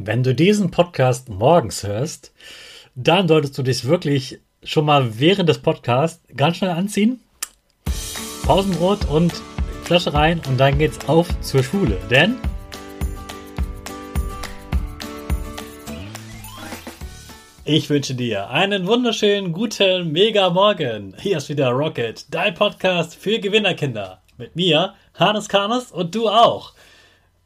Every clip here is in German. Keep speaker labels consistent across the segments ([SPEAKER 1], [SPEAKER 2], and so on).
[SPEAKER 1] Wenn du diesen Podcast morgens hörst, dann solltest du dich wirklich schon mal während des Podcasts ganz schnell anziehen, Pausenbrot und Flasche rein und dann geht's auf zur Schule. Denn ich wünsche dir einen wunderschönen guten Mega Morgen. Hier ist wieder Rocket, dein Podcast für Gewinnerkinder. Mit mir, Hannes Karnes und du auch.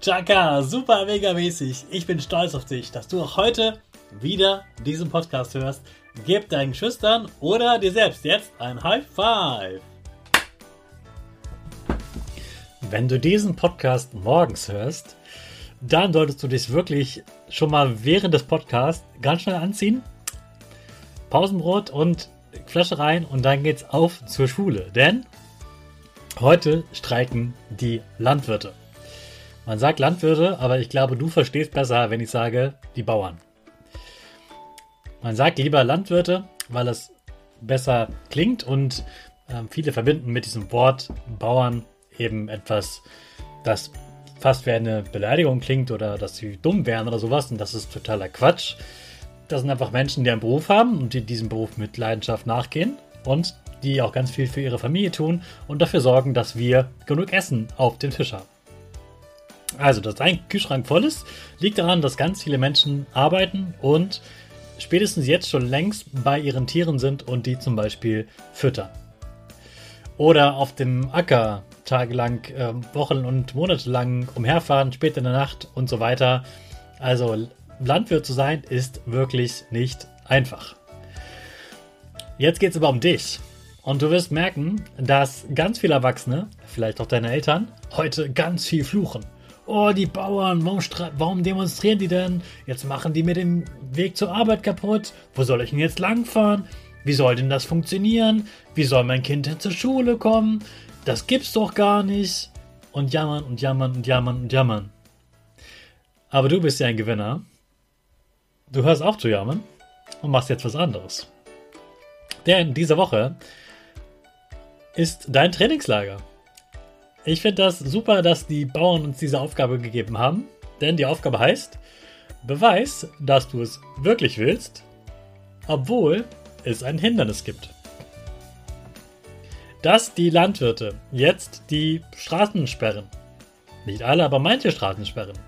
[SPEAKER 1] Chaka, super mega mäßig. Ich bin stolz auf dich, dass du auch heute wieder diesen Podcast hörst. Gib deinen Schüchtern oder dir selbst jetzt ein High Five. Wenn du diesen Podcast morgens hörst, dann solltest du dich wirklich schon mal während des Podcasts ganz schnell anziehen, Pausenbrot und Flasche rein und dann geht's auf zur Schule. Denn heute streiken die Landwirte. Man sagt Landwirte, aber ich glaube, du verstehst besser, wenn ich sage die Bauern. Man sagt lieber Landwirte, weil es besser klingt und äh, viele verbinden mit diesem Wort Bauern eben etwas, das fast wie eine Beleidigung klingt oder dass sie dumm wären oder sowas und das ist totaler Quatsch. Das sind einfach Menschen, die einen Beruf haben und die diesem Beruf mit Leidenschaft nachgehen und die auch ganz viel für ihre Familie tun und dafür sorgen, dass wir genug Essen auf dem Tisch haben. Also, dass dein Kühlschrank voll ist, liegt daran, dass ganz viele Menschen arbeiten und spätestens jetzt schon längst bei ihren Tieren sind und die zum Beispiel füttern. Oder auf dem Acker tagelang, äh, Wochen und Monate lang umherfahren, spät in der Nacht und so weiter. Also Landwirt zu sein ist wirklich nicht einfach. Jetzt geht es aber um dich. Und du wirst merken, dass ganz viele Erwachsene, vielleicht auch deine Eltern, heute ganz viel fluchen oh, die Bauern, warum, warum, demonstrieren die denn? Jetzt machen die mir den Weg zur Arbeit kaputt. Wo soll ich denn jetzt langfahren? Wie soll denn das funktionieren? Wie soll mein Kind denn zur Schule kommen? Das gibt's doch gar nicht. Und jammern und jammern und jammern und jammern. Aber du bist ja ein Gewinner. Du hörst auf zu jammern und machst jetzt was anderes. Denn diese Woche ist dein Trainingslager. Ich finde das super, dass die Bauern uns diese Aufgabe gegeben haben, denn die Aufgabe heißt, beweis, dass du es wirklich willst, obwohl es ein Hindernis gibt. Dass die Landwirte jetzt die Straßen sperren, nicht alle, aber manche Straßen sperren,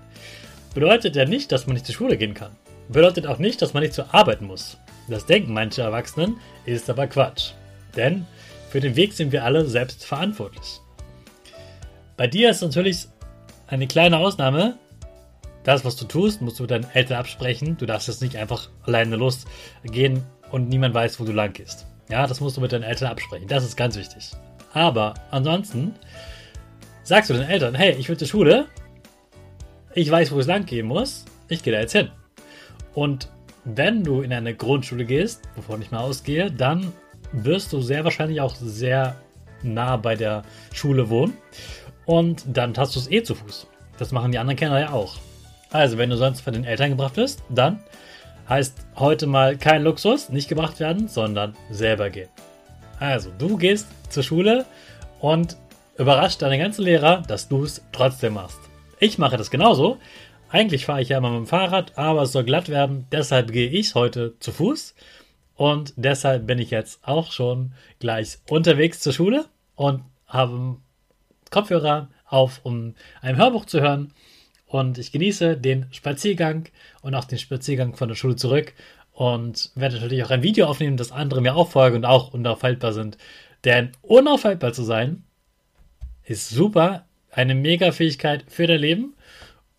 [SPEAKER 1] bedeutet ja nicht, dass man nicht zur Schule gehen kann. Bedeutet auch nicht, dass man nicht zur Arbeit muss. Das denken manche Erwachsenen, ist aber Quatsch. Denn für den Weg sind wir alle selbst verantwortlich. Bei dir ist natürlich eine kleine Ausnahme. Das, was du tust, musst du mit deinen Eltern absprechen. Du darfst jetzt nicht einfach alleine losgehen und niemand weiß, wo du lang gehst. Ja, das musst du mit deinen Eltern absprechen. Das ist ganz wichtig. Aber ansonsten sagst du den Eltern, hey, ich will zur Schule. Ich weiß, wo es lang gehen muss. Ich gehe da jetzt hin. Und wenn du in eine Grundschule gehst, wovon ich mal ausgehe, dann wirst du sehr wahrscheinlich auch sehr nah bei der Schule wohnen. Und dann hast du es eh zu Fuß. Das machen die anderen Kinder ja auch. Also, wenn du sonst von den Eltern gebracht wirst, dann heißt heute mal kein Luxus, nicht gebracht werden, sondern selber gehen. Also, du gehst zur Schule und überrascht deine ganzen Lehrer, dass du es trotzdem machst. Ich mache das genauso. Eigentlich fahre ich ja immer mit dem Fahrrad, aber es soll glatt werden. Deshalb gehe ich heute zu Fuß. Und deshalb bin ich jetzt auch schon gleich unterwegs zur Schule und habe Kopfhörer auf, um ein Hörbuch zu hören. Und ich genieße den Spaziergang und auch den Spaziergang von der Schule zurück und werde natürlich auch ein Video aufnehmen, das andere mir auch folgen und auch unaufhaltbar sind. Denn unaufhaltbar zu sein ist super, eine mega Fähigkeit für dein Leben.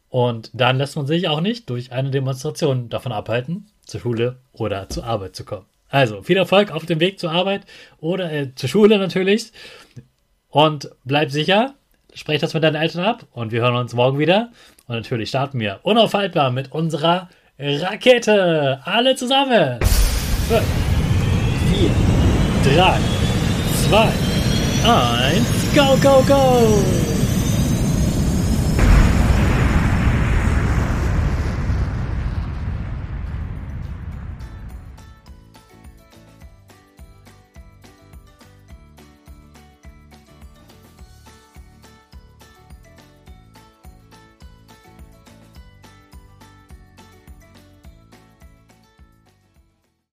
[SPEAKER 1] Und dann lässt man sich auch nicht durch eine Demonstration davon abhalten, zur Schule oder zur Arbeit zu kommen. Also viel Erfolg auf dem Weg zur Arbeit oder äh, zur Schule natürlich. Und bleib sicher, sprech das mit deinen Eltern ab und wir hören uns morgen wieder. Und natürlich starten wir unaufhaltbar mit unserer Rakete. Alle zusammen. 5, 4, 3, 2, 1, go, go, go!